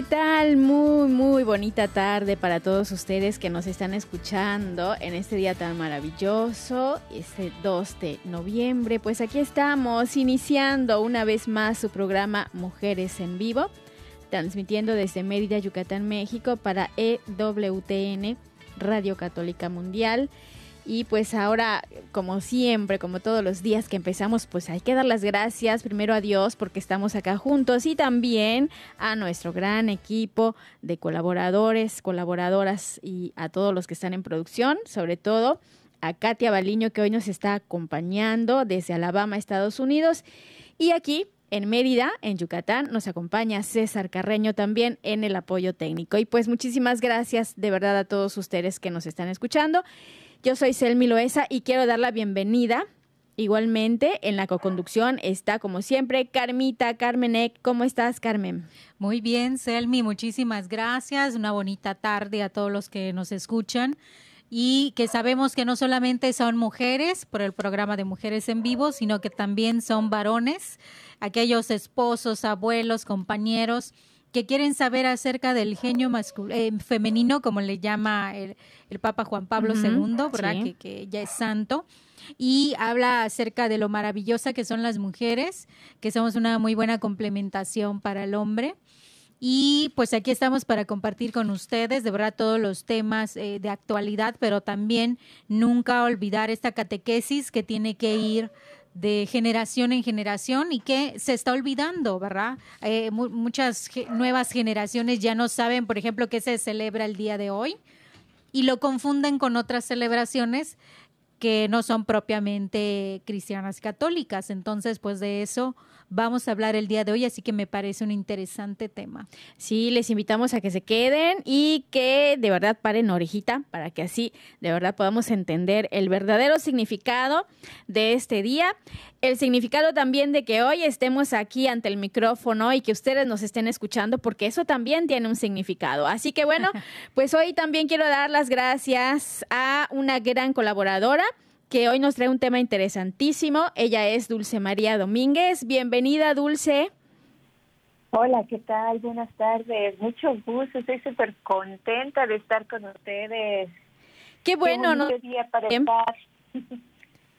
¿qué tal? Muy, muy bonita tarde para todos ustedes que nos están escuchando en este día tan maravilloso, este 2 de noviembre. Pues aquí estamos iniciando una vez más su programa Mujeres en Vivo, transmitiendo desde Mérida, Yucatán, México para EWTN, Radio Católica Mundial. Y pues ahora, como siempre, como todos los días que empezamos, pues hay que dar las gracias primero a Dios porque estamos acá juntos y también a nuestro gran equipo de colaboradores, colaboradoras y a todos los que están en producción, sobre todo a Katia Baliño que hoy nos está acompañando desde Alabama, Estados Unidos. Y aquí en Mérida, en Yucatán, nos acompaña César Carreño también en el apoyo técnico. Y pues muchísimas gracias de verdad a todos ustedes que nos están escuchando. Yo soy Selmi Loesa y quiero dar la bienvenida. Igualmente, en la coconducción está, como siempre, Carmita Carmenek. ¿Cómo estás, Carmen? Muy bien, Selmi, muchísimas gracias. Una bonita tarde a todos los que nos escuchan y que sabemos que no solamente son mujeres por el programa de Mujeres en Vivo, sino que también son varones, aquellos esposos, abuelos, compañeros que quieren saber acerca del genio eh, femenino, como le llama el, el Papa Juan Pablo II, ¿verdad? sí. Que, que ya es santo. Y habla acerca de lo maravillosa que son las mujeres, que somos una muy buena complementación para el hombre. Y pues aquí estamos para compartir con ustedes, de verdad, todos los temas eh, de actualidad, pero también nunca olvidar esta catequesis que tiene que ir de generación en generación y que se está olvidando, ¿verdad? Eh, mu- muchas nuevas generaciones ya no saben, por ejemplo, qué se celebra el día de hoy y lo confunden con otras celebraciones que no son propiamente cristianas católicas. Entonces, pues de eso vamos a hablar el día de hoy, así que me parece un interesante tema. Sí, les invitamos a que se queden y que de verdad paren orejita para que así de verdad podamos entender el verdadero significado de este día. El significado también de que hoy estemos aquí ante el micrófono y que ustedes nos estén escuchando, porque eso también tiene un significado. Así que bueno, pues hoy también quiero dar las gracias a una gran colaboradora que hoy nos trae un tema interesantísimo. Ella es Dulce María Domínguez. Bienvenida, Dulce. Hola, ¿qué tal? Buenas tardes. Mucho gusto. Estoy súper contenta de estar con ustedes. Qué bueno, ¿no? día para estar.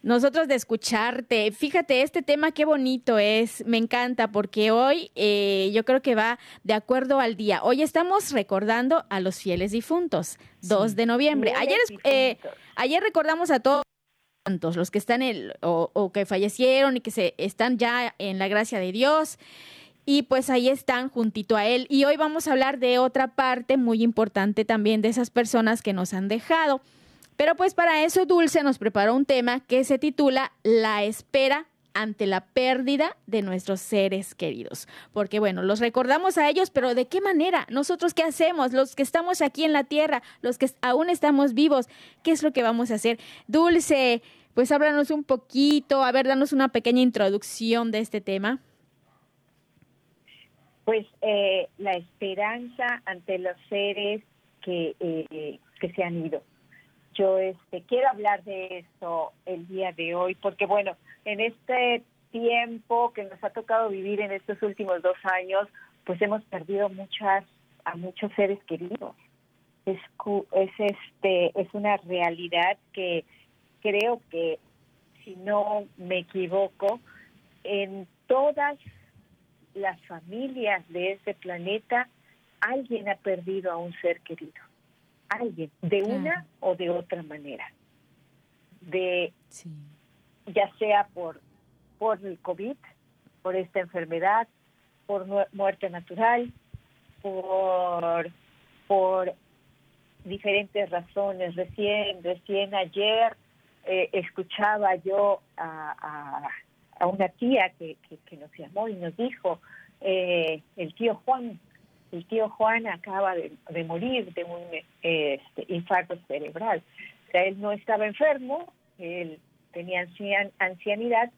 Nosotros de escucharte. Fíjate, este tema qué bonito es. Me encanta porque hoy eh, yo creo que va de acuerdo al día. Hoy estamos recordando a los fieles difuntos, 2 de noviembre. Ayer, eh, ayer recordamos a todos santos, los que están en, o, o que fallecieron y que se están ya en la gracia de Dios. Y pues ahí están juntito a él. Y hoy vamos a hablar de otra parte muy importante también de esas personas que nos han dejado. Pero pues para eso Dulce nos preparó un tema que se titula La espera ante la pérdida de nuestros seres queridos. Porque bueno, los recordamos a ellos, pero ¿de qué manera? Nosotros qué hacemos? Los que estamos aquí en la tierra, los que aún estamos vivos, ¿qué es lo que vamos a hacer? Dulce, pues háblanos un poquito, a ver, danos una pequeña introducción de este tema. Pues eh, la esperanza ante los seres que, eh, que se han ido. Yo este, quiero hablar de esto el día de hoy, porque bueno, en este tiempo que nos ha tocado vivir en estos últimos dos años, pues hemos perdido muchas a muchos seres queridos. es, este, es una realidad que creo que, si no me equivoco, en todas las familias de este planeta, alguien ha perdido a un ser querido. Alguien, de una o de otra manera. De, ya sea por, por el COVID, por esta enfermedad, por muerte natural, por, por diferentes razones. Recién, recién ayer eh, escuchaba yo a, a, una tía que, que, nos llamó y nos dijo, eh, el tío Juan, el tío Juan acaba de, morir de un este, infarto cerebral. O sea, él no estaba enfermo, él tenía ancianidad,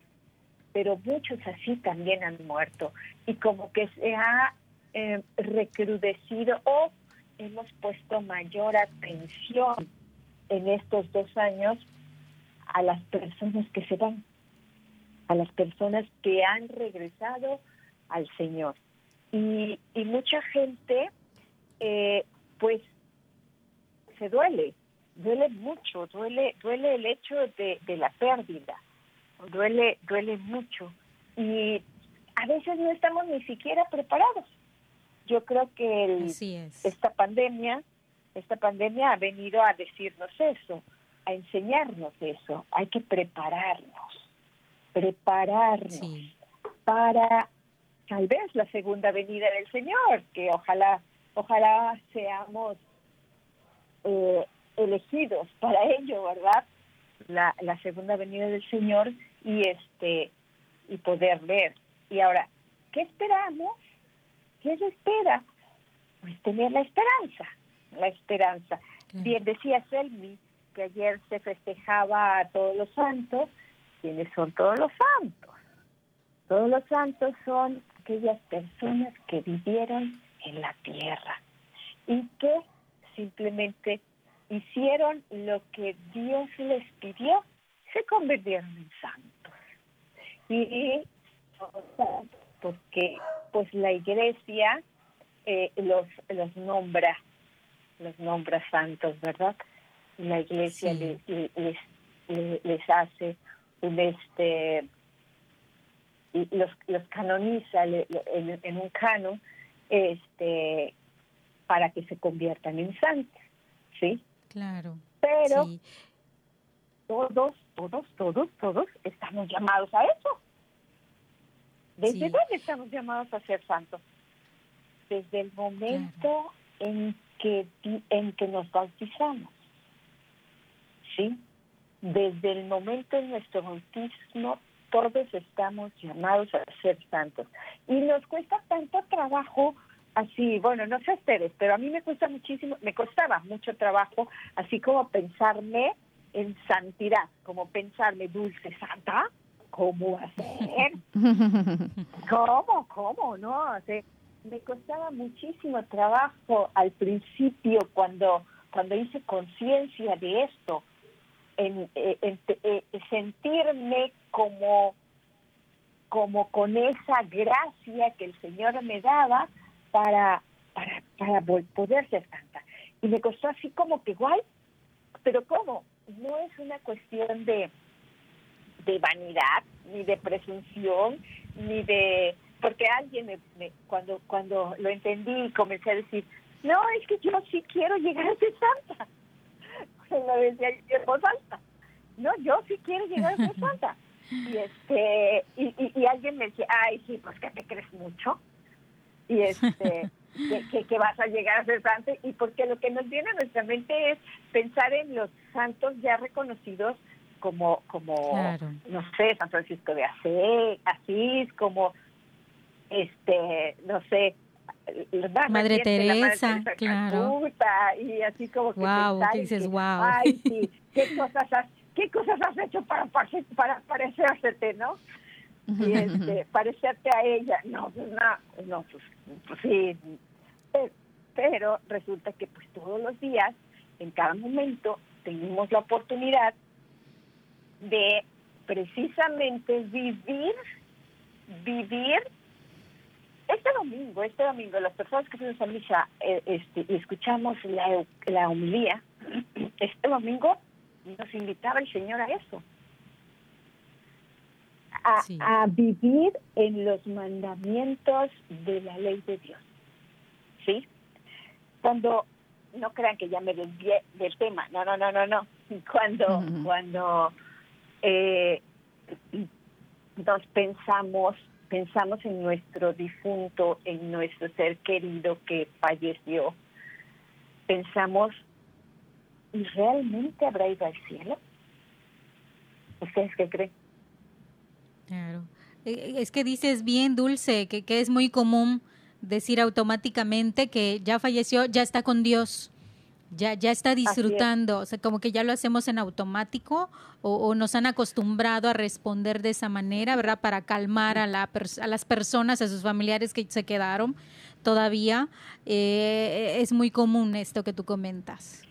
pero muchos así también han muerto. Y como que se ha eh, recrudecido o hemos puesto mayor atención en estos dos años a las personas que se van, a las personas que han regresado al Señor. Y, y mucha gente, eh, pues, se duele, duele mucho, duele, duele el hecho de, de la pérdida, duele, duele mucho. Y a veces no estamos ni siquiera preparados yo creo que esta pandemia, esta pandemia ha venido a decirnos eso, a enseñarnos eso. Hay que prepararnos, prepararnos para tal vez la segunda venida del Señor, que ojalá, ojalá seamos eh, elegidos para ello, ¿verdad? La, la segunda venida del Señor y este y poder ver. Y ahora, ¿qué esperamos? ¿Qué se espera? Pues tener la esperanza, la esperanza. Bien decía Selmi que ayer se festejaba a todos los santos. ¿Quiénes son todos los santos? Todos los santos son aquellas personas que vivieron en la tierra y que simplemente hicieron lo que Dios les pidió, se convirtieron en santos. Y porque pues la iglesia eh, los, los nombra, los nombra santos, ¿verdad? La iglesia les, les, hace un este los, los canoniza en, un canon este para que se conviertan en santos, ¿sí? Claro. Pero todos, todos, todos, todos estamos llamados a eso. ¿Desde dónde estamos llamados a ser santos? Desde el momento en que en que nos bautizamos. ¿Sí? Desde el momento de nuestro bautismo todos estamos llamados a ser santos. Y nos cuesta tanto trabajo así, bueno, no sé ustedes, pero a mí me cuesta muchísimo, me costaba mucho trabajo, así como pensarme en santidad, como pensarme dulce santa, ¿cómo hacer? ¿Cómo? ¿Cómo? No, me costaba muchísimo trabajo al principio cuando, cuando hice conciencia de esto, en, eh, eh, sentirme como, como con esa gracia que el Señor me daba para, para, para poder ser santa. Y me costó así como que igual, pero ¿cómo? No es una cuestión de, de vanidad, ni de presunción, ni de... Porque alguien, me, cuando, cuando lo entendí, comencé a decir, no, es que yo sí quiero llegar a ser santa. Lo decía en voz alta. No, yo sí quiero llegar a ser santa. Y, este, y, y, alguien me decía, ay, sí, pues que te crees mucho. Y este... que, que, vas a llegar a ser santa y porque lo que nos viene a nuestra mente es pensar en los santos ya reconocidos como, como no sé, San Francisco de Asís, como, este, no sé, Madre Teresa, claro. y así como que wow, dices, wow. Ay, sí, qué cosas has, qué cosas has hecho para, para parecerte, ¿no? Y este, parecerte a ella. No, pues no, no pues, pues sí. pero resulta que pues todos los días, en cada momento, tenemos la oportunidad de precisamente vivir, vivir este domingo, este domingo, las personas que fuimos a misa eh, este, y escuchamos la, la homilía, este domingo nos invitaba el Señor a eso. A, Sí. a vivir en los mandamientos de la ley de Dios. ¿Sí? Cuando, no crean que ya me desvié del tema, no, no, no, no, no. Cuando, cuando eh, nos pensamos, pensamos en nuestro difunto, en nuestro ser querido que falleció, pensamos, ¿y realmente habrá ido al cielo? ¿Ustedes qué creen? Claro. Eh, Es que dices bien, Dulce, que, que es muy común decir automáticamente que ya falleció, ya está con Dios, ya, ya está disfrutando, o sea, como que ya lo hacemos en automático o, o nos han acostumbrado a responder de esa manera, ¿verdad? Para calmar a, la a las personas, a sus familiares que se quedaron todavía. Eh, es muy común esto que tú comentas.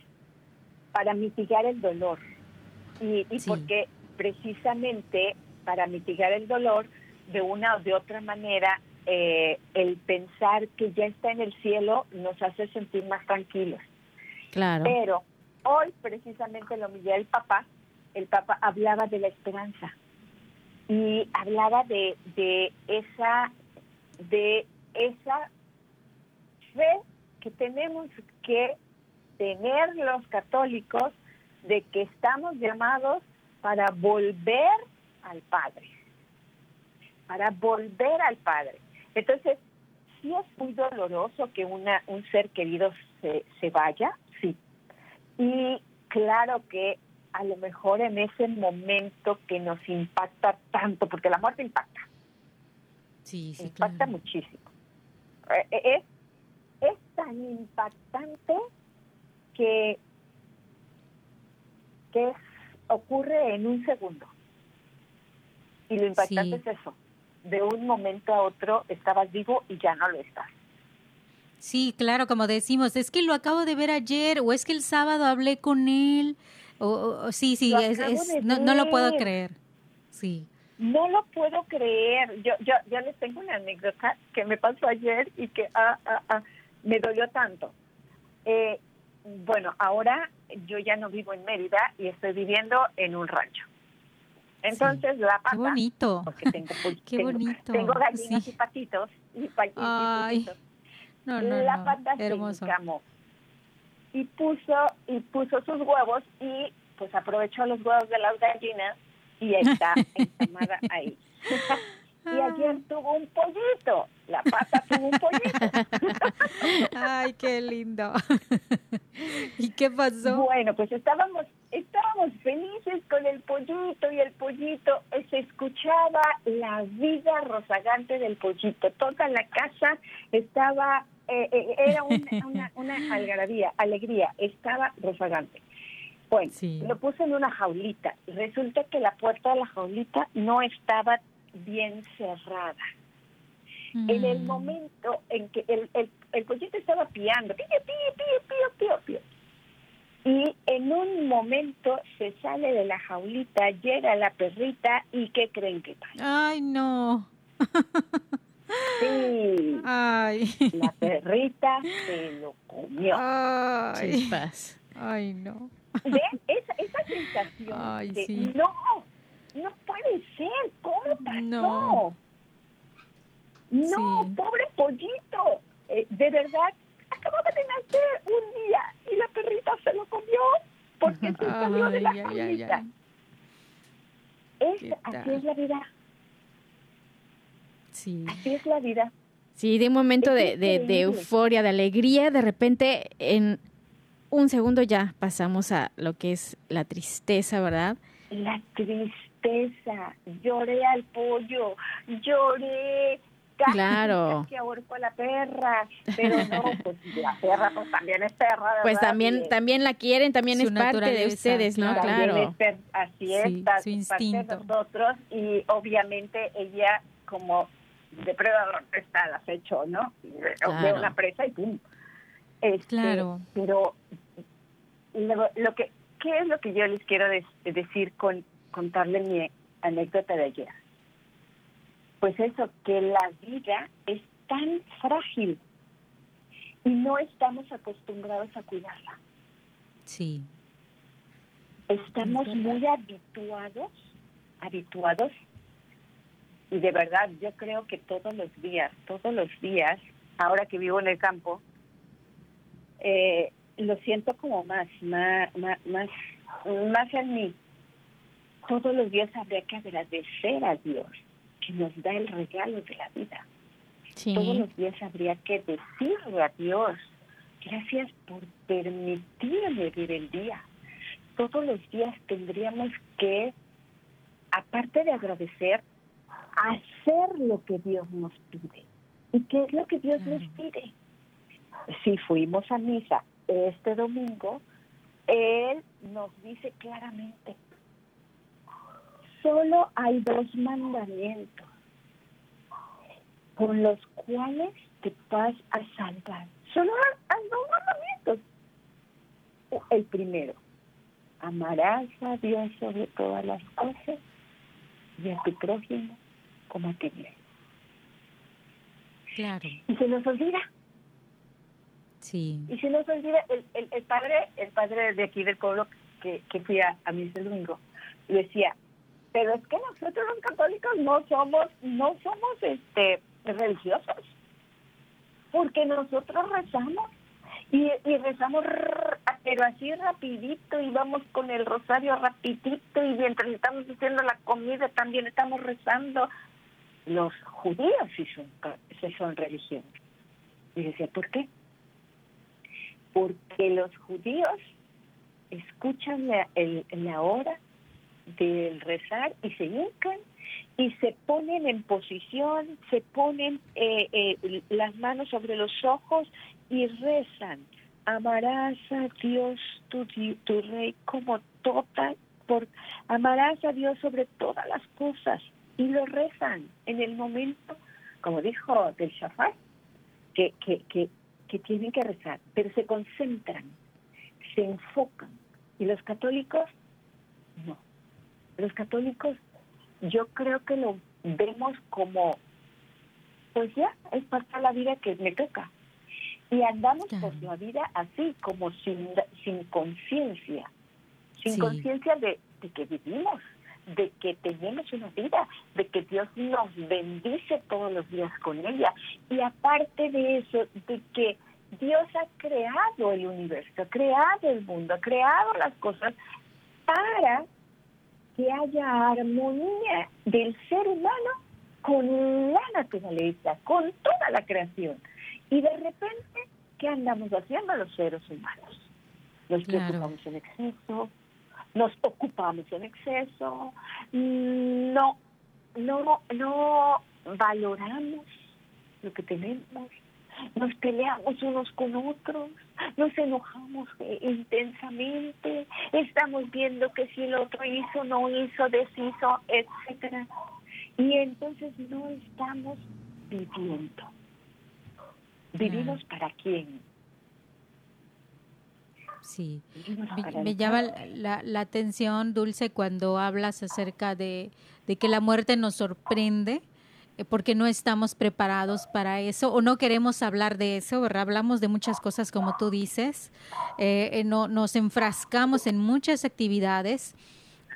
Para mitigar el dolor. Y, y Sí. porque precisamente para mitigar el dolor, de una o de otra manera, eh, el pensar que ya está en el cielo nos hace sentir más tranquilos. Claro. Pero hoy precisamente lo miré el papá, el papá hablaba de la esperanza y hablaba de, de esa de esa fe que tenemos que tener los católicos de que estamos llamados para volver al Padre, para volver al Padre. Entonces, sí es muy doloroso que una, un ser querido se, se vaya. Y claro que a lo mejor en ese momento que nos impacta tanto, porque la muerte impacta, Sí, sí, impacta claro. muchísimo. Eh, eh, Es, es tan impactante que, que es- ocurre en un segundo. Y lo impactante Sí. es eso. De un momento a otro estabas vivo y ya no lo estás. Sí, claro, como decimos, es que lo acabo de ver ayer o es que el sábado hablé con él. O, sí, sí, es, es- no, no lo puedo creer. Sí. No lo puedo creer. Yo, yo, yo les tengo una anécdota que me pasó ayer y que ah, ah, ah, me dolió tanto. Eh, bueno, ahora yo ya no vivo en Mérida y estoy viviendo en un rancho. Entonces la Qué pata, bonito. porque tengo, Qué tengo- bonito, tengo gallinas sí. y patitos y, pa- y- pollitos. No, no, la no. pata Hermoso. se encamó y puso y puso sus huevos y pues aprovechó los huevos de las gallinas y está encamada ahí. y ayer tuvo un pollito, la pata tuvo un pollito. Ay, qué lindo. ¿Y qué pasó? Bueno, pues estábamos estábamos felices con el pollito y el pollito eh, se escuchaba la vida rozagante del pollito. Toda la casa estaba eh, eh, era una, una, una algarabía, alegría, estaba rozagante. Bueno, Sí. lo puse en una jaulita. Resulta que la puerta de la jaulita no estaba bien cerrada. En el Mm. momento en que el, el, el pollito estaba piando, pío, pío, pío, pío, pío, pío. Y en un momento se sale de la jaulita, llega la perrita y ¿qué creen que pasa? Ay, no. Sí, Ay. la perrita se lo comió. Ay. Chispas. Ay, no. ¿Ven? Esa, esa sensación Ay, de sí. no, no puede ser, ¿cómo pasó? No. No, Sí. pobre pollito. Eh, de verdad, acababa de nacer un día y la perrita se lo comió porque se salió de la ay. Es- ¿Qué así es la vida, Sí. así es la vida. Sí, de un momento de, de, de euforia, de alegría, de repente en un segundo ya pasamos a lo que es la tristeza, ¿verdad? La tristeza, lloré al pollo, lloré, casi, Claro. casi ahorco a la perra, pero no, pues la perra pues también es perra, Pues ¿verdad? también, Y- también la quieren, también Su es parte de ustedes, ¿no? claro. También Claro. es per- así es, Sí, su parte de instinto. nosotros y obviamente ella como depredador está al acecho, ¿no? Ve Claro. una presa y pum. Este, Claro. Pero lo, lo que, ¿qué es lo que yo les quiero des- decir con contarle mi anécdota de ayer? Pues eso, que la vida es tan frágil y no estamos acostumbrados a cuidarla. Sí. Estamos muy habituados, habituados, y de verdad yo creo que todos los días, todos los días, ahora que vivo en el campo, eh, lo siento como más, más, más, más, más en mí. Todos los días habría que agradecer a Dios que nos da el regalo de la vida. Todos los días habría que decirle a Dios, gracias por permitirme vivir el día. Todos los días tendríamos que, aparte de agradecer, hacer lo que Dios nos pide. ¿Y qué es lo que Dios nos pide? Si fuimos a misa este domingo, Él nos dice claramente, solo hay dos mandamientos con los cuales te vas a salvar. Solo hay dos mandamientos. El primero, amarás a Dios sobre todas las cosas y a tu prójimo como a ti mismo. Claro. Y se nos olvida. Sí. Y se nos olvida, el, el, el padre el padre de aquí del pueblo que, que fui a, a misa el domingo, decía, pero es que nosotros los católicos no somos, no somos este religiosos, porque nosotros rezamos y, rezamos, pero así rapidito y vamos con el rosario rapidito y mientras estamos haciendo la comida también estamos rezando. Los judíos sí son, sí son religiosos. Y decía, ¿por qué? Porque los judíos escuchan la, la hora del rezar y se hincan y se ponen en posición, se ponen eh, eh, las manos sobre los ojos y rezan. Amarás a Dios tu, tu rey como toda, por, amarás a Dios sobre todas las cosas y lo rezan en el momento, como dijo del Shafar, que, que, que, que tienen que rezar, pero se concentran, se enfocan. Y los católicos, no. Los católicos yo creo que lo vemos como, pues ya, es parte de la vida que me toca. Y andamos por la vida así, como sin, sin conciencia, sin Sí. conciencia de, de que vivimos, de que tenemos una vida, de que Dios nos bendice todos los días con ella. Y aparte de eso, de que Dios ha creado el universo, ha creado el mundo, ha creado las cosas para que haya armonía del ser humano con la naturaleza, con toda la creación. Y de repente, ¿qué andamos haciendo los seres humanos? Nos Claro. preocupamos en exceso, nos ocupamos en exceso, no, no, no valoramos lo que tenemos, nos peleamos unos con otros, nos enojamos eh, intensamente, estamos viendo que si el otro hizo, no hizo, deshizo, etcétera. Y entonces no estamos viviendo. ¿Vivimos para quién? Sí. Me, llama la, la atención, Dulce, cuando hablas acerca de, de que la muerte nos sorprende, porque no estamos preparados para eso o no queremos hablar de eso. Hablamos de muchas cosas como tú dices, eh, eh, no, nos enfrascamos en muchas actividades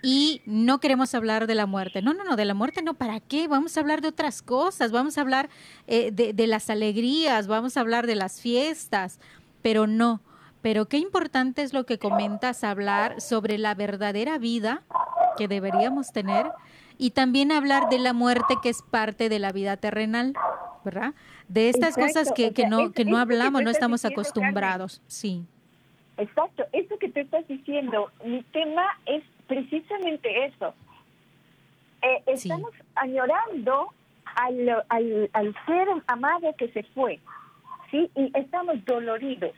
y no queremos hablar de la muerte. No, no, no, de la muerte no, ¿para qué? Vamos a hablar de otras cosas, vamos a hablar eh, de, de las alegrías, vamos a hablar de las fiestas, pero no. Pero qué importante es lo que comentas, hablar sobre la verdadera vida que deberíamos tener y también hablar de la muerte que es parte de la vida terrenal, ¿verdad? De estas Exacto, cosas que, o que no, eso- que no que hablamos, no estamos diciendo, acostumbrados. Sí, Exacto, eso que tú estás diciendo, mi tema es precisamente eso. Eh, Sí. estamos añorando al, al, al ser amado que se fue, ¿sí? Y estamos doloridos,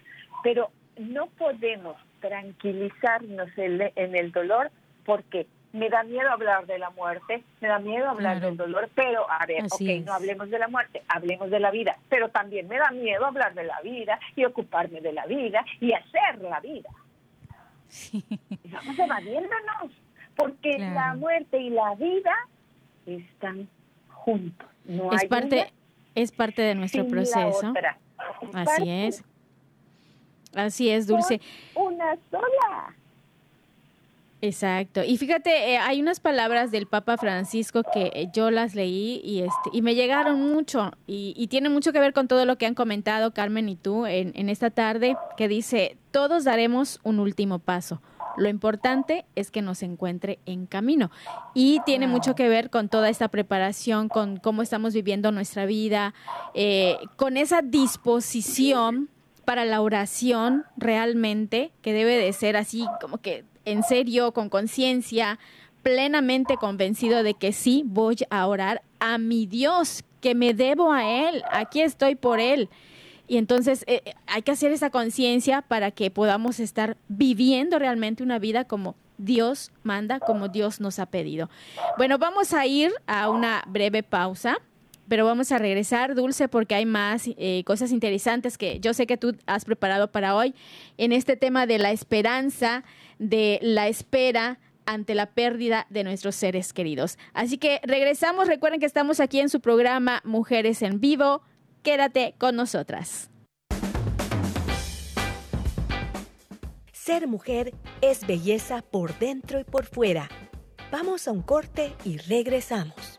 pero no podemos tranquilizarnos en, en el dolor porque me da miedo hablar de la muerte, me da miedo hablar Claro. del dolor, pero a ver, Así ok, es. no hablemos de la muerte, hablemos de la vida, pero también me da miedo hablar de la vida y ocuparme de la vida y hacer la vida. sí, Estamos evadiéndonos, porque Claro. la muerte y la vida están juntos. No es hay parte, una Es parte de nuestro proceso. Así Parte es. Así es, Dulce. Una sola. Exacto. Y fíjate, eh, hay unas palabras del Papa Francisco que eh, yo las leí y este y me llegaron mucho y, y tiene mucho que ver con todo lo que han comentado Carmen y tú en, en esta tarde, que dice, todos daremos un último paso. Lo importante es que nos encuentre en camino. Y tiene mucho que ver con toda esta preparación, con cómo estamos viviendo nuestra vida, eh, con esa disposición para la oración realmente, que debe de ser así como que en serio, con conciencia, plenamente convencido de que sí voy a orar a mi Dios, que me debo a Él, aquí estoy por Él. Y entonces eh, eh, hay que hacer esa conciencia para que podamos estar viviendo realmente una vida como Dios manda, como Dios nos ha pedido. Bueno, vamos a ir a una breve pausa pero vamos a regresar, Dulce, porque hay más eh, cosas interesantes que yo sé que tú has preparado para hoy en este tema de la esperanza, de la espera ante la pérdida de nuestros seres queridos. Así que regresamos, recuerden que estamos aquí en su programa Mujeres en Vivo. Quédate con nosotras. Ser mujer es belleza por dentro y por fuera. Vamos a un corte y regresamos.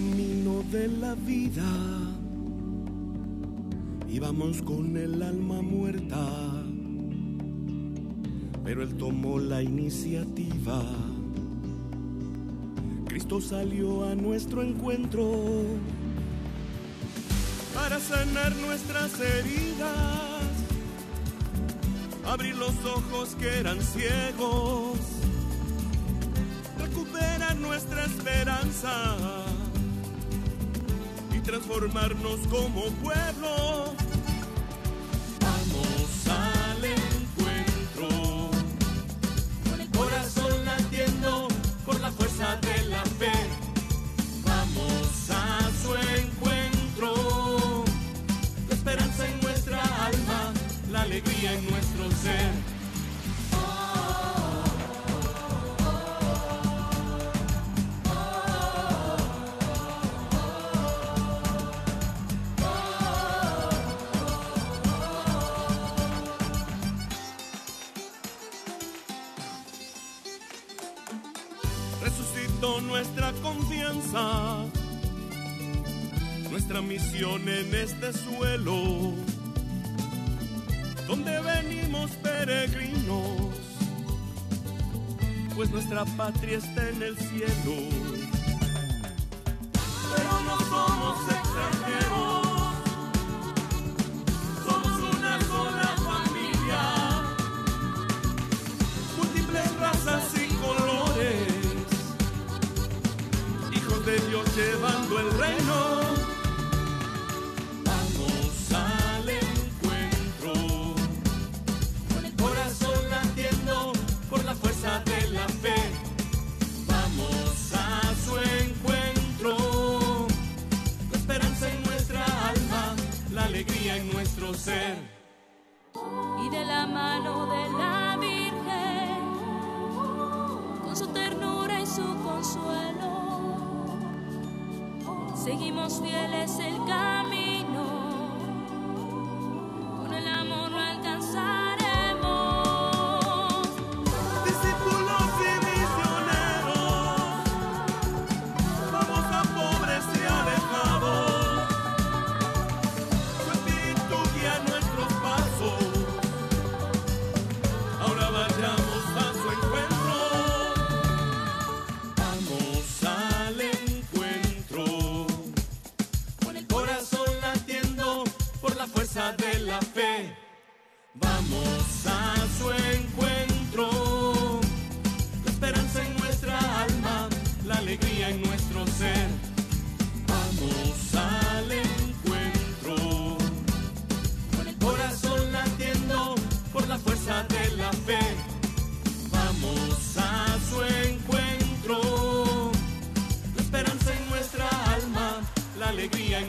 camino de la vida. Íbamos con el alma muerta, pero él tomó la iniciativa. Cristo salió a nuestro encuentro para sanar nuestras heridas, abrir los ojos que eran ciegos recuperar nuestra esperanza transformarnos como pueblo. Vamos al encuentro, con el corazón latiendo por la fuerza de la fe. Vamos a su encuentro, la esperanza en nuestra alma, la alegría en nuestro ser. Nuestra patria está en el cielo.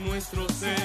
Nuestro ser.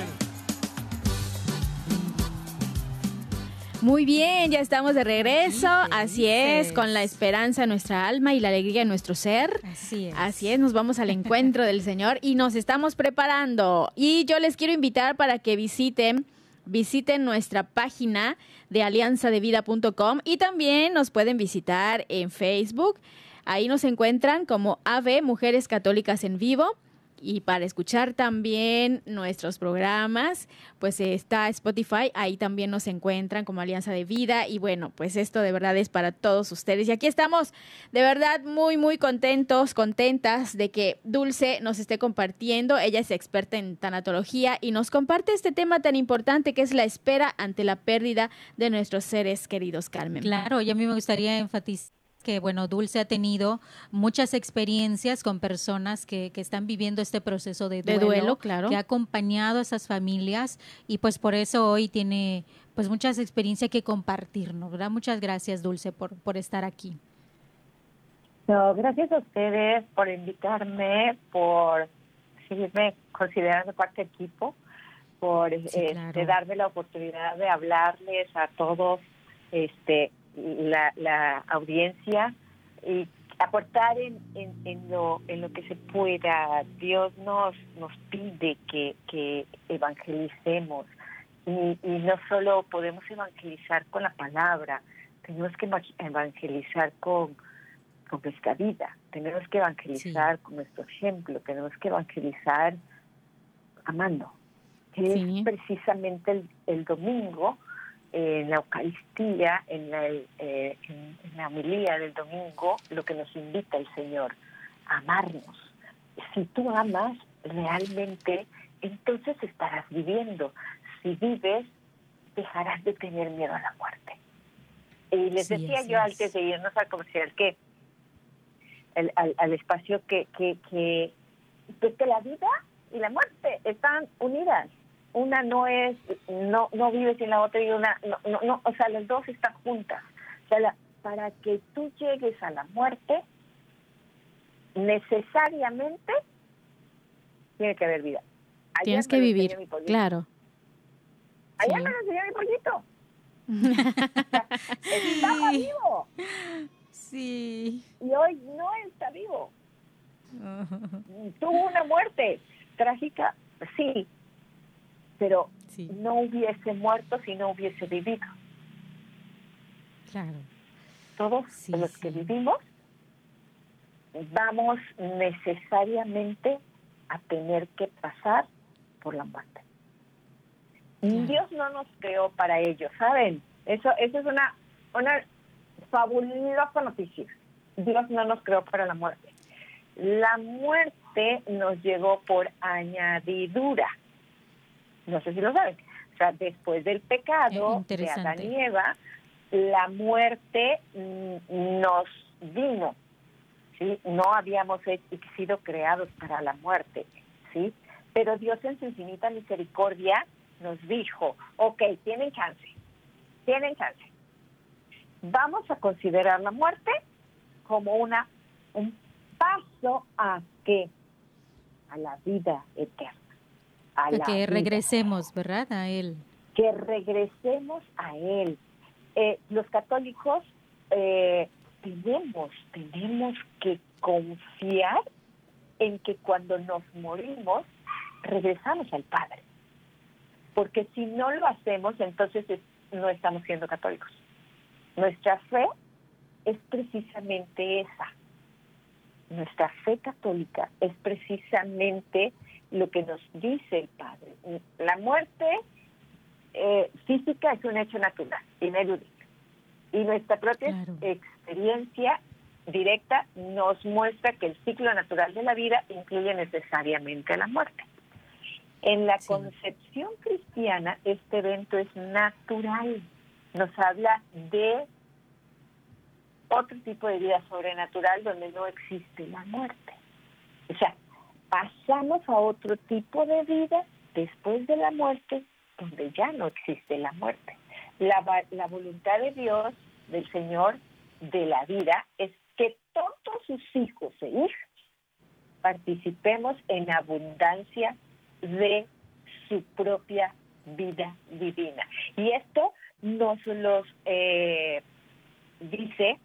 Muy bien, ya estamos de regreso. Sí, Así es, con la esperanza en nuestra alma y la alegría en nuestro ser. Así es. Así es, nos vamos al encuentro del Señor y nos estamos preparando. Y yo les quiero invitar para que visiten visiten nuestra página de alianzadevida.com y también nos pueden visitar en Facebook. Ahí nos encuentran como AVE Mujeres Católicas en Vivo. Y para escuchar también nuestros programas, pues está Spotify, ahí también nos encuentran como Alianza de Vida. Y bueno, pues esto de verdad es para todos ustedes. Y aquí estamos de verdad muy, muy contentos, contentas de que Dulce nos esté compartiendo. Ella es experta en tanatología y nos comparte este tema tan importante que es la espera ante la pérdida de nuestros seres queridos, Carmen. Claro, y a mí me gustaría enfatizar que, bueno, Dulce ha tenido muchas experiencias con personas que, que están viviendo este proceso de De duelo, duelo, claro. que ha acompañado a esas familias y pues por eso hoy tiene pues muchas experiencias que compartirnos, ¿verdad? Muchas gracias, Dulce, por, por estar aquí. No, gracias a ustedes por invitarme, por seguirme considerando parte del equipo, por este, claro. darme la oportunidad de hablarles a todos este la, la audiencia y aportar en, en, en lo en lo que se pueda. Dios nos nos pide que, que evangelicemos y, y no solo podemos evangelizar con la palabra, tenemos que eva- evangelizar con con nuestra vida. Tenemos que evangelizar con nuestro ejemplo, tenemos que evangelizar amando. Que Sí. es precisamente el, el domingo, en la Eucaristía, en la, eh, en, en la homilía del domingo, lo que nos invita el Señor, amarnos. Si tú amas realmente, entonces estarás viviendo. Si vives, dejarás de tener miedo a la muerte. Y les Sí, decía yo es. antes de irnos al comercial que el- al, al espacio que, que, que, que la vida y la muerte están unidas. Una no es, no, no vive sin la otra y una, no, no, no, o sea, las dos están juntas. O sea, la- para que tú llegues a la muerte, necesariamente tiene que haber vida. Ayer Tienes que vivir, claro. Ayer Sí. me lo enseñó mi pollito. Estaba vivo Sí. y hoy no está vivo. Tuvo una muerte trágica, sí, pero Sí, no hubiese muerto si no hubiese vivido. claro. Todos Sí, los sí. que vivimos vamos necesariamente a tener que pasar por la muerte. Claro. Dios no nos creó para ello, ¿saben? Eso, eso es una, una fabulosa noticia. Dios no nos creó para la muerte. La muerte nos llegó por añadidura. No sé si lo saben. O sea, después del Eh, pecado de interesante. Adán y Eva, la muerte mm, nos vino. ¿sí? No habíamos sido creados para la muerte, ¿sí? Pero Dios en su infinita misericordia nos dijo, ok, tienen chance, tienen chance. Vamos a considerar la muerte como una un paso a qué? A la vida eterna. A la que vida regresemos, ¿verdad? A él. que regresemos a Él. Eh, los católicos eh, tenemos, tenemos que confiar en que cuando nos morimos, regresamos al Padre. Porque si no lo hacemos, entonces es- no estamos siendo católicos. Nuestra fe es precisamente esa. Nuestra fe católica es precisamente lo que nos dice el Padre. La muerte eh, física es un hecho natural, ineludible. Y nuestra propia Claro. experiencia directa nos muestra que el ciclo natural de la vida incluye necesariamente la muerte. En la Sí. concepción cristiana, este evento es natural. Nos habla de otro tipo de vida sobrenatural donde no existe la muerte. O sea, pasamos a otro tipo de vida después de la muerte donde ya no existe la muerte. La, la voluntad de Dios, del Señor, de la vida, es que todos sus hijos e hijas participemos en abundancia de su propia vida divina. Y esto nos los eh, dice,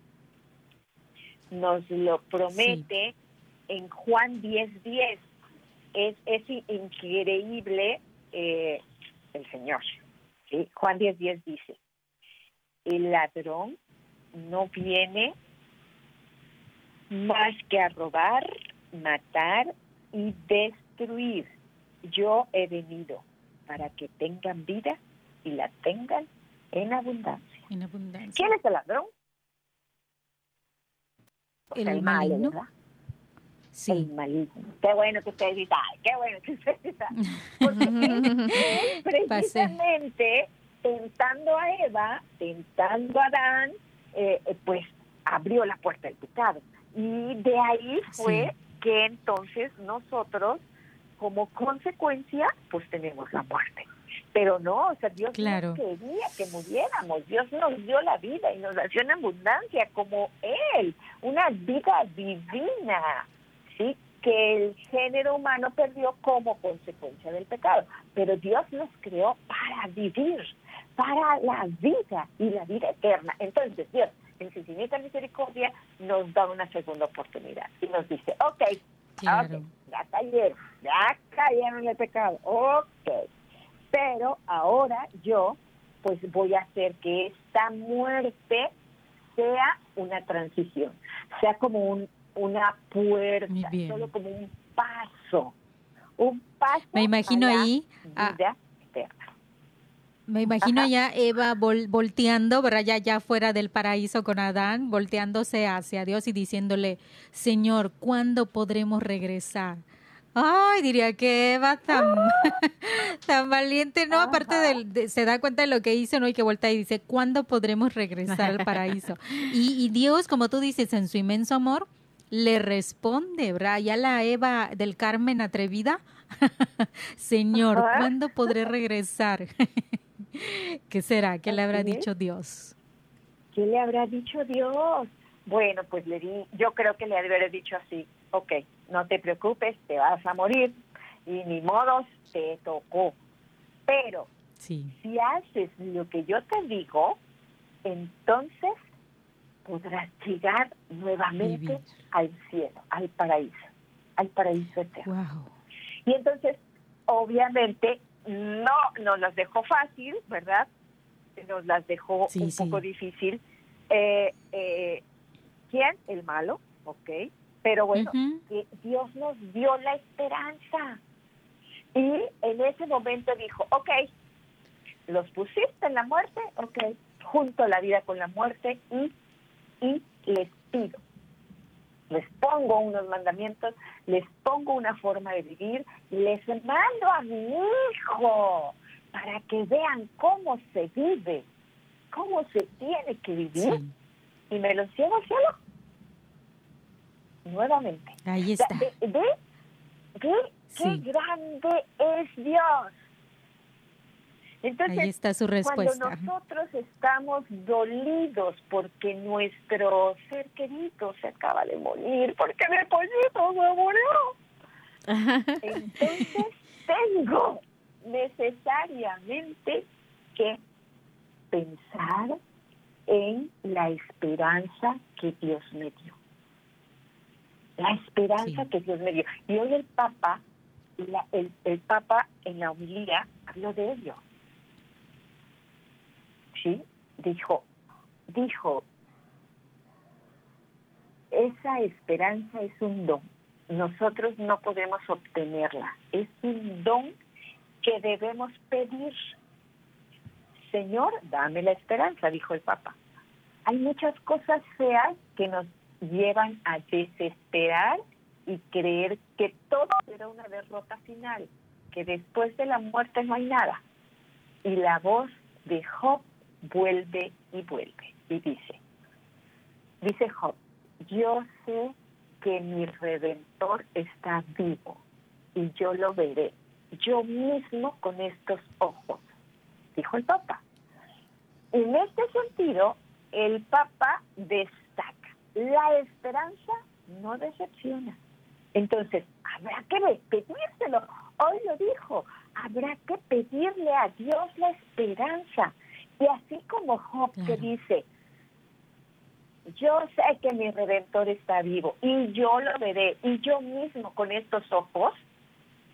nos lo promete en Juan 10:10. 10. Es, es increíble eh, el Señor. ¿sí? Juan 10:10 10 dice, el ladrón no viene más que a robar, matar y destruir. Yo he venido para que tengan vida y la tengan en abundancia. En abundancia. ¿Quién es el ladrón? Pues El el maligno. ¿verdad? Sí. El maligno. Qué bueno que ustedes ay, qué bueno que ustedes dicen. Porque precisamente tentando a Eva, tentando a Adán, eh, eh, pues abrió la puerta del pecado. Y de ahí fue que entonces nosotros, como consecuencia, pues tenemos la muerte. Pero no, o sea, Dios Claro. no quería que muriéramos. Dios nos dio la vida y nos dio en abundancia, como Él, una vida divina, ¿sí? Que el género humano perdió como consecuencia del pecado. Pero Dios nos creó para vivir, para la vida y la vida eterna. Entonces, Dios, en su infinita misericordia, nos da una segunda oportunidad y nos dice, ok, Claro. Ok, ya cayeron, ya cayeron en el pecado, ok. Pero ahora yo, pues voy a hacer que esta muerte sea una transición, sea como un, una puerta, solo como un paso, un paso. Me imagino a la ahí a- vida eterna. Me imagino Ajá. ya Eva vol- volteando, ¿verdad? Ya, ya fuera del paraíso con Adán, volteándose hacia Dios y diciéndole, Señor, ¿cuándo podremos regresar? Ay, diría que Eva tan, tan valiente, ¿no? Aparte Ajá. del, de- se da cuenta de lo que hizo, ¿no? Y que voltea y dice, ¿cuándo podremos regresar al paraíso? Y, y Dios, como tú dices, en su inmenso amor, le responde, ¿verdad? Ya la Eva del Carmen atrevida, Señor, Ajá. ¿cuándo podré regresar? ¿Qué será? ¿Qué le habrá dicho Dios? ¿Qué le habrá dicho Dios? Bueno, pues le di, yo creo que le habré dicho así, ok, no te preocupes, te vas a morir y ni modos te tocó. Pero Sí. si haces lo que yo te digo, entonces podrás llegar nuevamente Vivir. al cielo, al paraíso, al paraíso eterno. Wow. Y entonces, obviamente, no nos las dejó fácil, ¿verdad? Nos las dejó Sí, un sí. poco difícil. Eh, eh, ¿Quién? El malo, ok. Pero bueno, que Dios nos dio la esperanza. Y en ese momento dijo, ok, los pusiste en la muerte, ok, junto la vida con la muerte y, y les pido, les pongo unos mandamientos, les pongo una forma de vivir, les mando a mi hijo para que vean cómo se vive, cómo se tiene que vivir Sí. y me los llevo al cielo. Nuevamente. Ahí O sea, está. Ve qué grande es Dios. Entonces, Ahí está su respuesta. cuando nosotros estamos dolidos porque nuestro ser querido se acaba de morir, porque mi pollito se murió, entonces tengo necesariamente que pensar en la esperanza que Dios me dio. La esperanza Sí. que Dios me dio. Y hoy el Papa, la- el, el Papa en la homilía habló de ello. Dijo, dijo, esa esperanza es un don. Nosotros no podemos obtenerla. Es un don que debemos pedir. Señor, dame la esperanza, dijo el Papa. Hay muchas cosas feas que nos llevan a desesperar y creer que todo será una derrota final, que después de la muerte no hay nada. Y la voz de Job vuelve y vuelve y dice, dice Job, yo sé que mi redentor está vivo y yo lo veré yo mismo con estos ojos, dijo el Papa. En este sentido, el Papa destaca, la esperanza no decepciona. Entonces, habrá que pedírselo. Hoy lo dijo, habrá que pedirle a Dios la esperanza. Y así como Job que dice, yo sé que mi redentor está vivo y yo lo veré y yo mismo con estos ojos,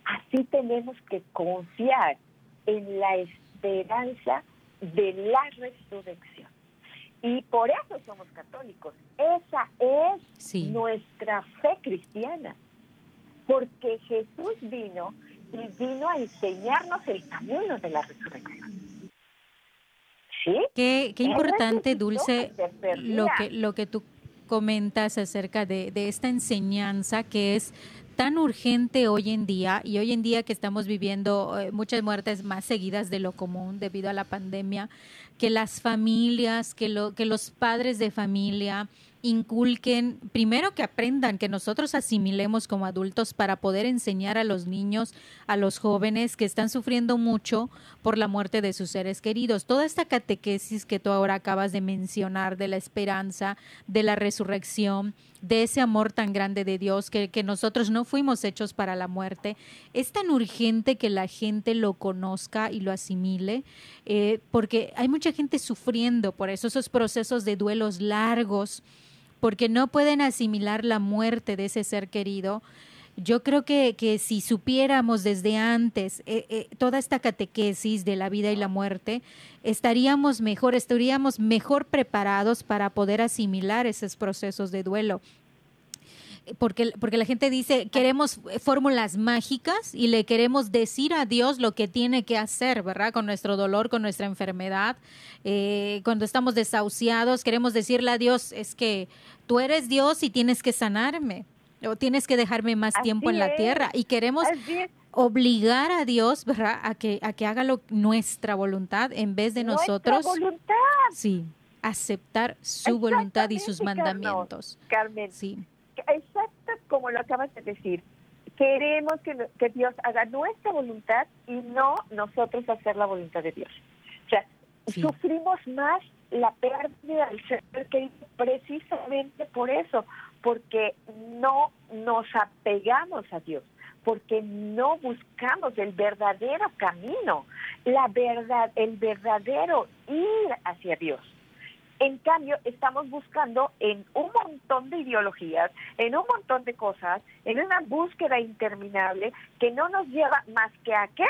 así tenemos que confiar en la esperanza de la resurrección. Y por eso somos católicos. Esa es nuestra fe cristiana. Porque Jesús vino y vino a enseñarnos el camino de la resurrección. Qué, importante, Dulce, lo que, lo que tú comentas acerca de, de esta enseñanza que es tan urgente hoy en día y hoy en día que estamos viviendo eh, muchas muertes más seguidas de lo común debido a la pandemia, que las familias, que, lo, que los padres de familia, inculquen, primero que aprendan, que nosotros asimilemos como adultos para poder enseñar a los niños, a los jóvenes que están sufriendo mucho por la muerte de sus seres queridos. Toda esta catequesis que tú ahora acabas de mencionar de la esperanza, de la resurrección, de ese amor tan grande de Dios, que, que nosotros no fuimos hechos para la muerte, es tan urgente que la gente lo conozca y lo asimile, eh, porque hay mucha gente sufriendo por eso, esos procesos de duelos largos porque no pueden asimilar la muerte de ese ser querido. Yo creo que, que si supiéramos desde antes eh, eh, toda esta catequesis de la vida y la muerte, estaríamos mejor, estaríamos mejor preparados para poder asimilar esos procesos de duelo porque, porque la gente dice, queremos fórmulas mágicas y le queremos decir a Dios lo que tiene que hacer, ¿verdad? Con nuestro dolor, con nuestra enfermedad. Eh, cuando estamos desahuciados, queremos decirle a Dios, es que tú eres Dios y tienes que sanarme, o tienes que dejarme más tiempo en la tierra. Y queremos obligar a Dios, ¿verdad? A que, a que haga lo, nuestra voluntad en vez de nosotros. voluntad. Sí, aceptar su voluntad y sus mandamientos. Carmen. Sí como lo acabas de decir. Queremos que, que Dios haga nuestra voluntad y no nosotros hacer la voluntad de Dios. O sea, sufrimos más la pérdida del ser querido precisamente por eso, porque no nos apegamos a Dios, porque no buscamos el verdadero camino, la verdad, el verdadero ir hacia Dios. En cambio, estamos buscando en un montón de ideologías, en un montón de cosas, en una búsqueda interminable que no nos lleva más que a qué?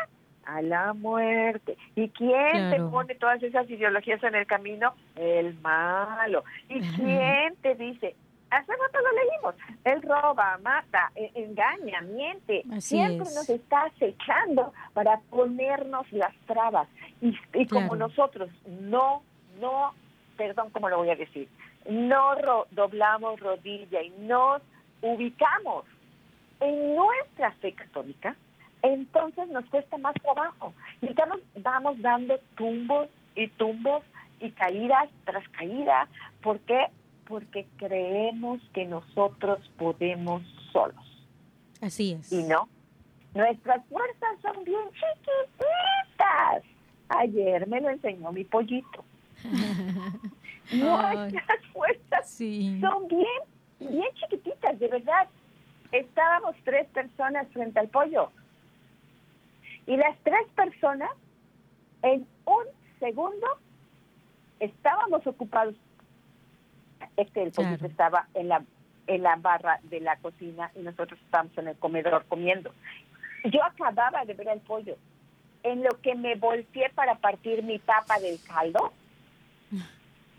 A la muerte. ¿Y quién te pone todas esas ideologías en el camino? El malo. ¿Y quién te dice, hace rato lo leímos. Él roba, mata, e, engaña, miente. Siempre nos está acechando para ponernos las trabas. Y, como nosotros no, no perdón, ¿cómo lo voy a decir? No doblamos rodilla y nos ubicamos en nuestra fe católica, entonces nos cuesta más trabajo. Y estamos, vamos dando tumbos y tumbos y caídas tras caídas. ¿Por qué? Porque creemos que nosotros podemos solos. Así es. Y no. Nuestras fuerzas son bien chiquititas. Ayer me lo enseñó mi pollito. Nuestras fuerzas son bien, bien chiquititas, de verdad. Estábamos tres personas frente al pollo. Y las tres personas, en un segundo, estábamos ocupados. Este, el pollito estaba en la, en la barra de la cocina y nosotros estábamos en el comedor comiendo. Yo acababa de ver el pollo. En lo que me volteé para partir mi papa del caldo,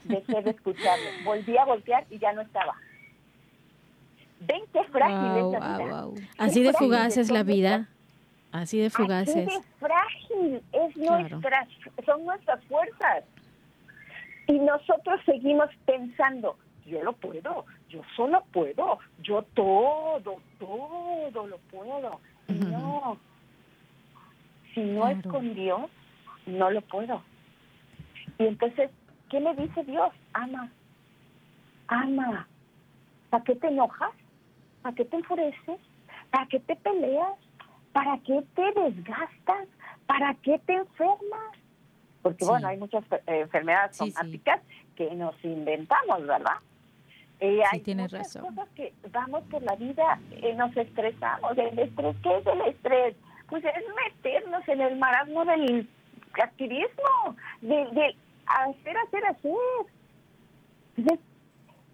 dejé de escucharlo. Volví a voltear y ya no estaba. ¿Ven qué frágil es la vida? Así de fugaz es la vida. Así de fugaz Así de frágil es nuestras, son nuestras fuerzas. Y nosotros seguimos pensando, yo lo puedo, yo solo puedo, yo todo, todo lo puedo. No, si no es con Dios, no lo puedo. Y entonces ¿Qué le dice Dios? Ama. Ama. ¿Para qué te enojas? ¿Para qué te enfureces? ¿Para qué te peleas? ¿Para qué te desgastas? ¿Para qué te enfermas? Porque bueno, hay muchas eh, enfermedades somáticas que nos inventamos, ¿verdad? Eh, Sí, hay tienes muchas razón. cosas que vamos por la vida, eh, nos estresamos. ¿El estrés qué es el estrés? Pues es meternos en el marasmo del activismo, de, de hacer, hacer, hacer. Entonces,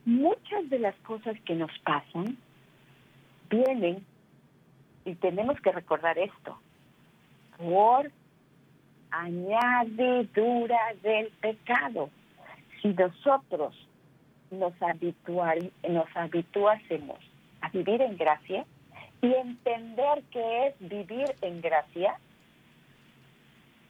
muchas de las cosas que nos pasan vienen, y tenemos que recordar esto, por añadidura del pecado. Si nosotros nos, habitual, nos habituásemos a vivir en gracia y entender que es vivir en gracia,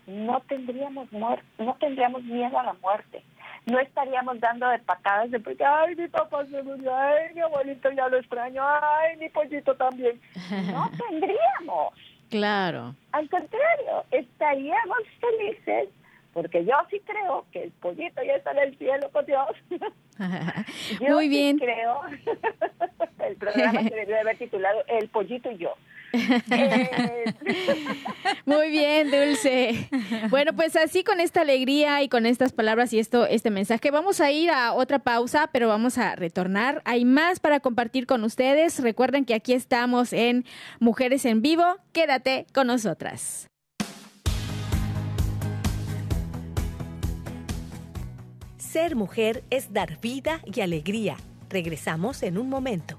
no tendríamos no tendríamos miedo a la muerte. No estaríamos dando de patadas de porque, ay, mi papá se murió, ay, mi abuelito ya lo extraño, ay, mi pollito también. No tendríamos. Claro. Al contrario, estaríamos felices porque yo sí creo que el pollito ya está en el cielo con Dios. Yo Muy sí bien. creo. el programa se debió de haber titulado El pollito y yo. Muy bien, Dulce. Bueno, pues así con esta alegría y con estas palabras y esto, este mensaje, vamos a ir a otra pausa, pero vamos a retornar. Hay más para compartir con ustedes. Recuerden que aquí estamos en Mujeres en Vivo. Quédate con nosotras. Ser mujer es dar vida y alegría. Regresamos en un momento.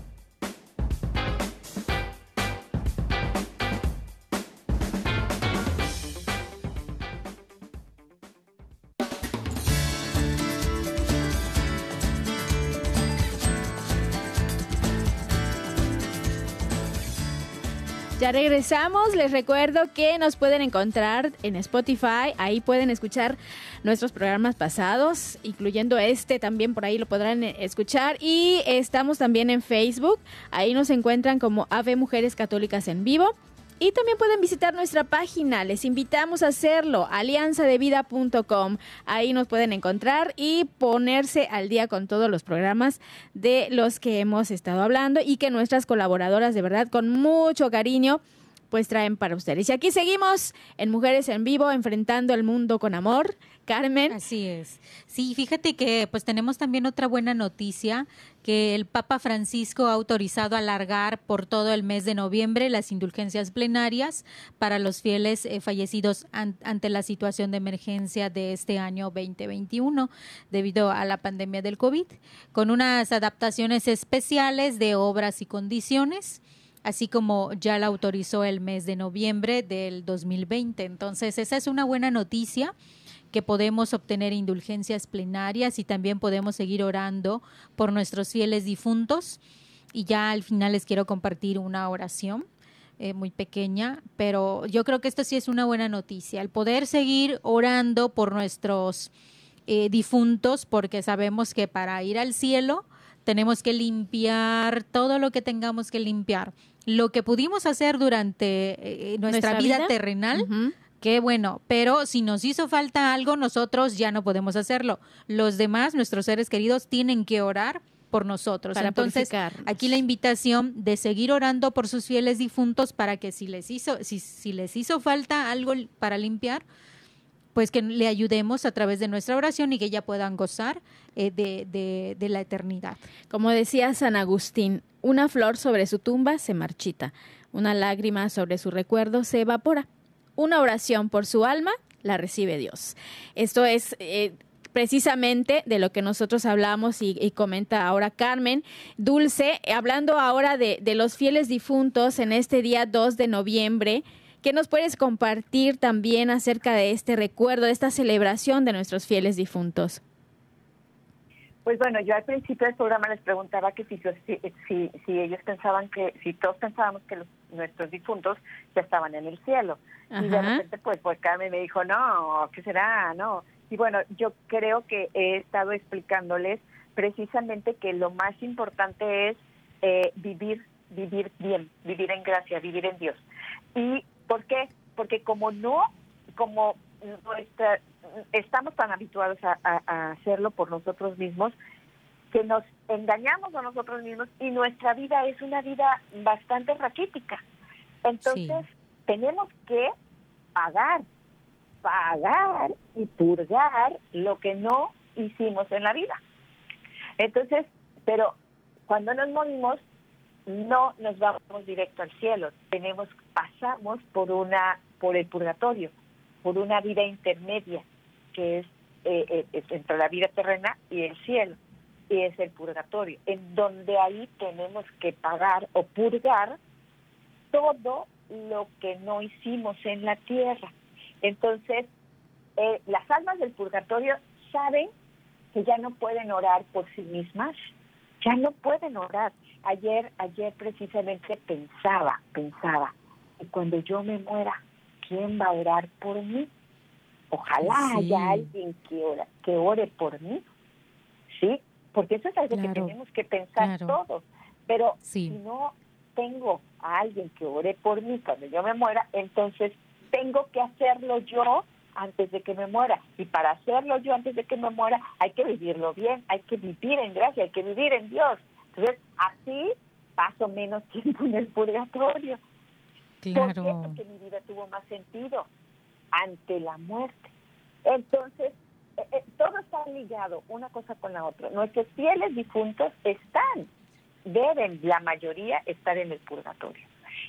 Regresamos. Les recuerdo que nos pueden encontrar en Spotify. Ahí pueden escuchar nuestros programas pasados, incluyendo este también por ahí lo podrán eh, escuchar. Y estamos también en Facebook. Ahí nos encuentran como Ave Mujeres Católicas en Vivo. Y también pueden visitar nuestra página, les invitamos a hacerlo, alianzadevida.com. Ahí nos pueden encontrar y ponerse al día con todos los programas de los que hemos estado hablando y que nuestras colaboradoras de verdad con mucho cariño pues traen para ustedes. Y aquí seguimos en Mujeres en Vivo, enfrentando el mundo con amor. Carmen. Así es. Sí, fíjate que pues tenemos también otra buena noticia, que el Papa Francisco ha autorizado alargar por todo el mes de noviembre las indulgencias plenarias para los fieles eh, fallecidos an- ante la situación de emergencia de este año 2021 debido a la pandemia del COVID, con unas adaptaciones especiales de obras y condiciones así como ya la autorizó el mes de noviembre del 2020. Entonces, esa es una buena noticia que podemos obtener indulgencias plenarias y también podemos seguir orando por nuestros fieles difuntos. Y ya al final les quiero compartir una oración eh, muy pequeña, pero yo creo que esto sí es una buena noticia, el poder seguir orando por nuestros eh, difuntos, porque sabemos que para ir al cielo tenemos que limpiar todo lo que tengamos que limpiar. Lo que pudimos hacer durante eh, nuestra, ¿Nuestra vida, vida? terrenal. Qué bueno, pero si nos hizo falta algo, nosotros ya no podemos hacerlo. Los demás, nuestros seres queridos, tienen que orar por nosotros. Para Entonces, aquí la invitación de seguir orando por sus fieles difuntos para que si les hizo, si, si les hizo falta algo para limpiar, pues que le ayudemos a través de nuestra oración y que ya puedan gozar eh, de, de- de la eternidad. Como decía San Agustín, una flor sobre su tumba se marchita, una lágrima sobre su recuerdo se evapora, una oración por su alma la recibe Dios. Esto es eh, precisamente de lo que nosotros hablamos y, comenta ahora Carmen. Dulce, eh, hablando ahora de, de los fieles difuntos en este día 2 de noviembre, ¿Qué nos puedes compartir también acerca de este recuerdo, de esta celebración de nuestros fieles difuntos? Pues bueno, yo al principio del programa les preguntaba que si, si, si, ellos pensaban que, si todos pensábamos que nuestros difuntos ya estaban en el cielo. Y de repente, pues, pues Carmen me dijo, no, ¿qué será? No. Y bueno, yo creo que he estado explicándoles precisamente que lo más importante es eh, vivir, vivir bien, vivir en gracia, vivir en Dios. ¿Y por qué? Porque como no, como nuestra, estamos tan habituados a, hacerlo por nosotros mismos que nos engañamos a nosotros mismos y nuestra vida es una vida bastante raquítica. Entonces, tenemos que pagar, pagar y purgar lo que no hicimos en la vida. Entonces, pero cuando nos morimos, no nos vamos directo al cielo, tenemos, pasamos por una, por el purgatorio, por una vida intermedia que eh, eh, es, entre la vida terrena y el cielo, y es el purgatorio, en donde ahí tenemos que pagar o purgar todo lo que no hicimos en la tierra. Entonces, eh, las almas del purgatorio saben que ya no pueden orar por sí mismas, ya no pueden orar. Ayer, ayer precisamente pensaba, pensaba, que cuando yo me muera, ¿quién va a orar por mí? Ojalá haya alguien que, ora, que ore por mí, ¿sí? Porque eso es algo que tenemos que pensar todos. Pero si no tengo a alguien que ore por mí cuando yo me muera, entonces tengo que hacerlo yo antes de que me muera. Y para hacerlo yo antes de que me muera, hay que vivirlo bien, hay que vivir en gracia, hay que vivir en Dios. Entonces, así paso menos tiempo en el purgatorio. Claro. Porque mi vida tuvo más sentido ante la muerte. Entonces, eh, eh, todo está ligado una cosa con la otra. Nuestros fieles difuntos están, deben la mayoría estar en el purgatorio.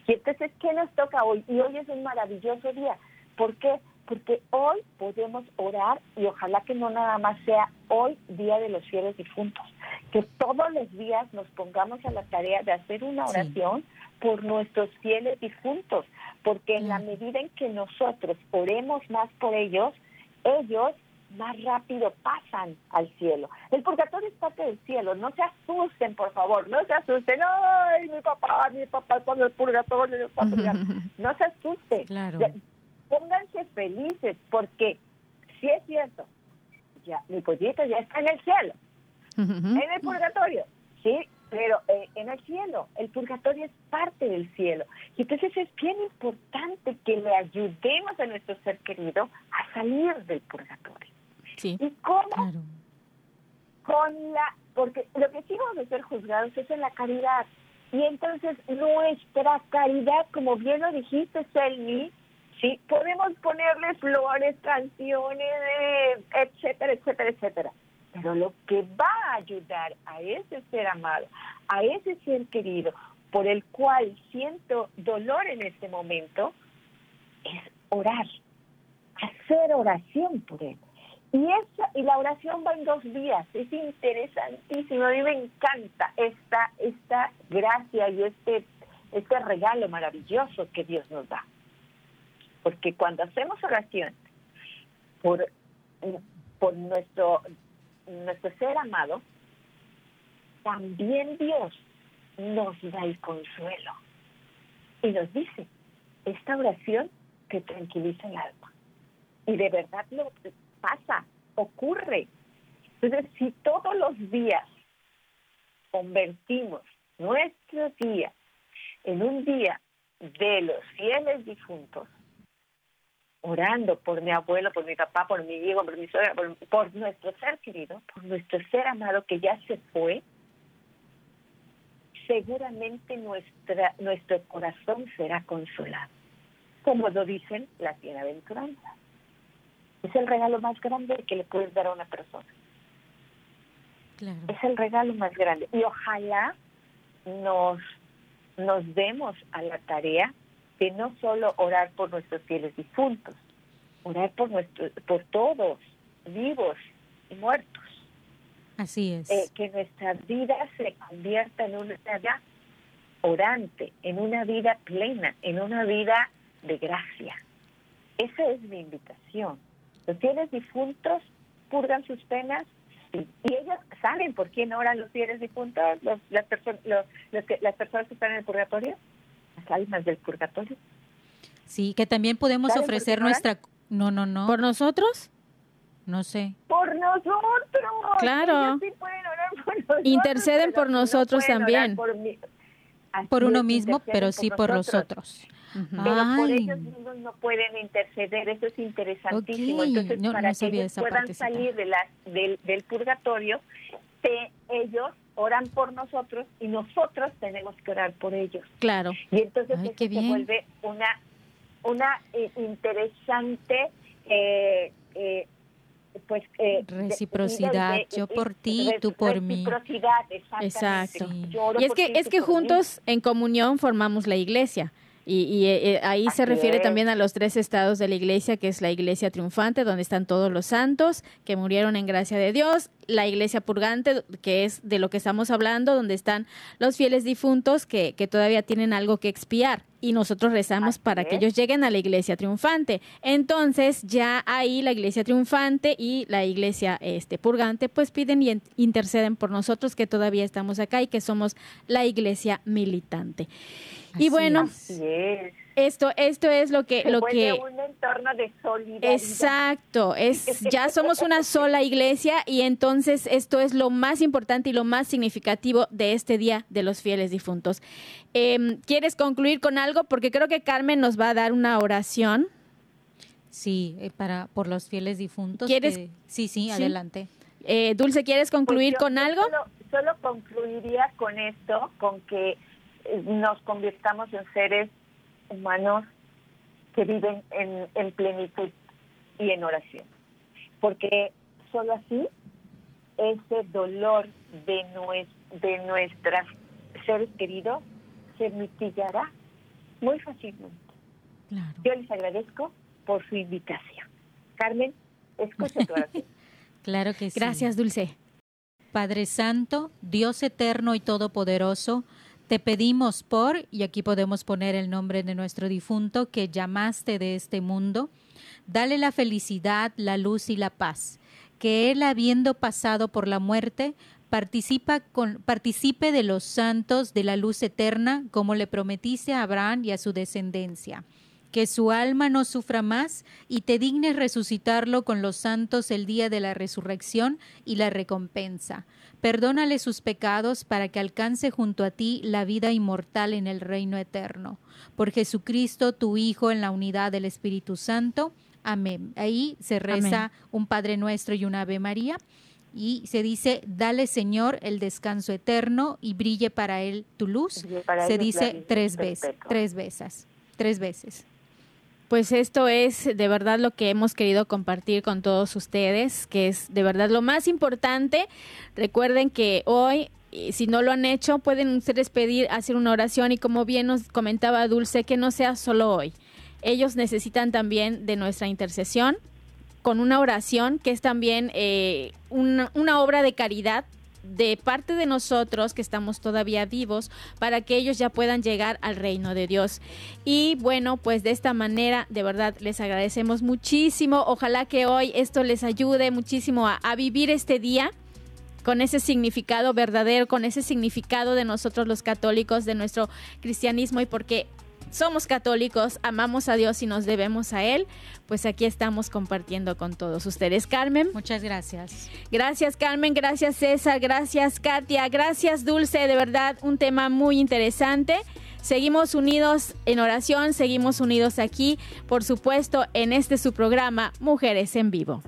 Y entonces, ¿qué nos toca hoy? Y hoy es un maravilloso día. ¿Por qué? Porque hoy podemos orar y ojalá que no nada más sea hoy Día de los Fieles Difuntos, que todos los días nos pongamos a la tarea de hacer una oración por nuestros fieles difuntos, porque en la medida en que nosotros oremos más por ellos, ellos más rápido pasan al cielo. El purgatorio es parte del cielo, no se asusten, por favor, no se asusten, ay, mi papá, mi papá con el purgatorio, no se asusten, claro. pónganse felices, porque si es cierto, ya mi pollito ya está en el cielo, en el purgatorio, sí, pero eh, en el cielo, el purgatorio es parte del cielo. Y entonces es bien importante que le ayudemos a nuestro ser querido a salir del purgatorio. Sí. ¿Y cómo? Con la, porque lo que sí vamos a ser juzgados es en la caridad. Y entonces nuestra caridad, como bien lo dijiste, Selmi, sí, podemos ponerle flores, canciones, etcétera, etcétera, etcétera pero lo que va a ayudar a ese ser amado, a ese ser querido, por el cual siento dolor en este momento, es orar, hacer oración por él. Y, esa, y la oración va en dos días, es interesantísimo, a mí me encanta esta, esta gracia y este, este regalo maravilloso que Dios nos da. Porque cuando hacemos oración por, por nuestro nuestro ser amado, también Dios nos da el consuelo. Y nos dice, esta oración que tranquiliza el alma. Y de verdad lo pasa, ocurre. Entonces, si todos los días convertimos nuestro día en un día de los fieles difuntos, orando por mi abuelo, por mi papá, por mi hijo, por mi suegra, por, nuestro ser querido, por nuestro ser amado que ya se fue, seguramente nuestra, nuestro corazón será consolado, como lo dicen las bienaventuranzas. Es el regalo más grande que le puedes dar a una persona. Es el regalo más grande. Y ojalá nos, nos demos a la tarea que no solo orar por nuestros fieles difuntos, orar por nuestro, por todos, vivos y muertos. Así es. Eh, que nuestra vida se convierta en una vida orante, en una vida plena, en una vida de gracia. Esa es mi invitación. Los fieles difuntos purgan sus penas y ellos saben por quién oran los fieles difuntos, los, las, perso- los- los que, las personas que están en el purgatorio, las almas del purgatorio. Sí, que también podemos ¿Saben por ofrecer nuestra... No, no, no, ¿Por nosotros? no sé. Por nosotros. Claro. Sí pueden orar por nosotros, Interceden por no nosotros también. Por, Por uno mismo, pero sí por los nosotros. otros. Ujú. Pero por ellos mismos no pueden interceder, eso es interesantísimo. Ok, Entonces, no- para no que sabía ellos puedan partecita. salir de la, del, del purgatorio, te- ellos oran por nosotros y nosotros tenemos que orar por ellos. Claro. Y entonces Ay, se vuelve una, una eh, interesante... eh, eh, pues eh, Reciprocidad, de- de- yo por ti, tú por mí. Reciprocidad. Exacto. Sí. Y es que, ti, es que mí. juntos en comunión formamos la iglesia. Y, y, eh, ahí se refiere es. también a los tres estados de la iglesia, que es la iglesia triunfante, donde están todos los santos que murieron en gracia de Dios, la iglesia purgante, que es de lo que estamos hablando, donde están los fieles difuntos que, que todavía tienen algo que expiar. Y nosotros rezamos Así para que ellos lleguen a la iglesia triunfante. Entonces, ya ahí la iglesia triunfante y la iglesia este, purgante, pues piden y en- interceden por nosotros que todavía estamos acá y que somos la iglesia militante. y Así bueno, es. Esto, esto es lo que, Se lo que un entorno de solidaridad. Exacto, es ya somos una sola iglesia y entonces esto es lo más importante y lo más significativo de este día de los fieles difuntos. Em, ¿Quieres concluir con algo? Porque creo que Carmen nos va a dar una oración. Sí, eh, para por los fieles difuntos. ¿Quieres- que- sí, sí, Sí. adelante. Eh, Dulce, ¿quieres concluir Pues yo- con yo algo? Solo, solo concluiría con esto, con que eh, nos convirtamos en seres humanos que viven en, en plenitud y en oración. Porque solo así ese dolor de, nues, de nuestros seres queridos se mitigará muy fácilmente. Claro. Yo les agradezco por su invitación. Carmen, escucha tu oración. Claro que sí. Gracias, Dulce. Padre Santo, Dios eterno y todopoderoso, te pedimos por, y aquí podemos poner el nombre de nuestro difunto que llamaste de este mundo, dale la felicidad, la luz y la paz, que él habiendo pasado por la muerte, participe de los santos de la luz eterna, como le prometiste a Abraham y a su descendencia que su alma no sufra más y te dignes resucitarlo con los santos el día de la resurrección y la recompensa. Perdónale sus pecados para que alcance junto a ti la vida inmortal en el reino eterno. Por Jesucristo, tu Hijo, en la unidad del Espíritu Santo. Amén. Ahí se reza un Padre Nuestro y un Ave María. Y se dice, dale Señor el descanso eterno y brille para él tu luz. Brille para se dice tres veces, tres veces, tres veces. Pues esto es de verdad lo que hemos querido compartir con todos ustedes, que es de verdad lo más importante. Recuerden que hoy, si no lo han hecho, pueden ustedes pedir, hacer una oración y como bien nos comentaba Dulce, que no sea solo hoy. Ellos necesitan también de nuestra intercesión con una oración que es también eh, una obra de caridad de parte de nosotros que estamos todavía vivos para que ellos ya puedan llegar al reino de Dios. Y bueno, pues de esta manera, de verdad, les agradecemos muchísimo. Ojalá que hoy esto les ayude muchísimo a, a vivir este día con ese significado verdadero, con ese significado de nosotros los católicos, de nuestro cristianismo y porque somos católicos, amamos a Dios y nos debemos a Él, pues aquí estamos compartiendo con todos ustedes. Carmen, Muchas gracias. gracias Carmen, gracias César, gracias Katia, gracias Dulce, de verdad un tema muy interesante. Seguimos unidos en oración, seguimos unidos aquí, por supuesto, en este su programa Mujeres en Vivo.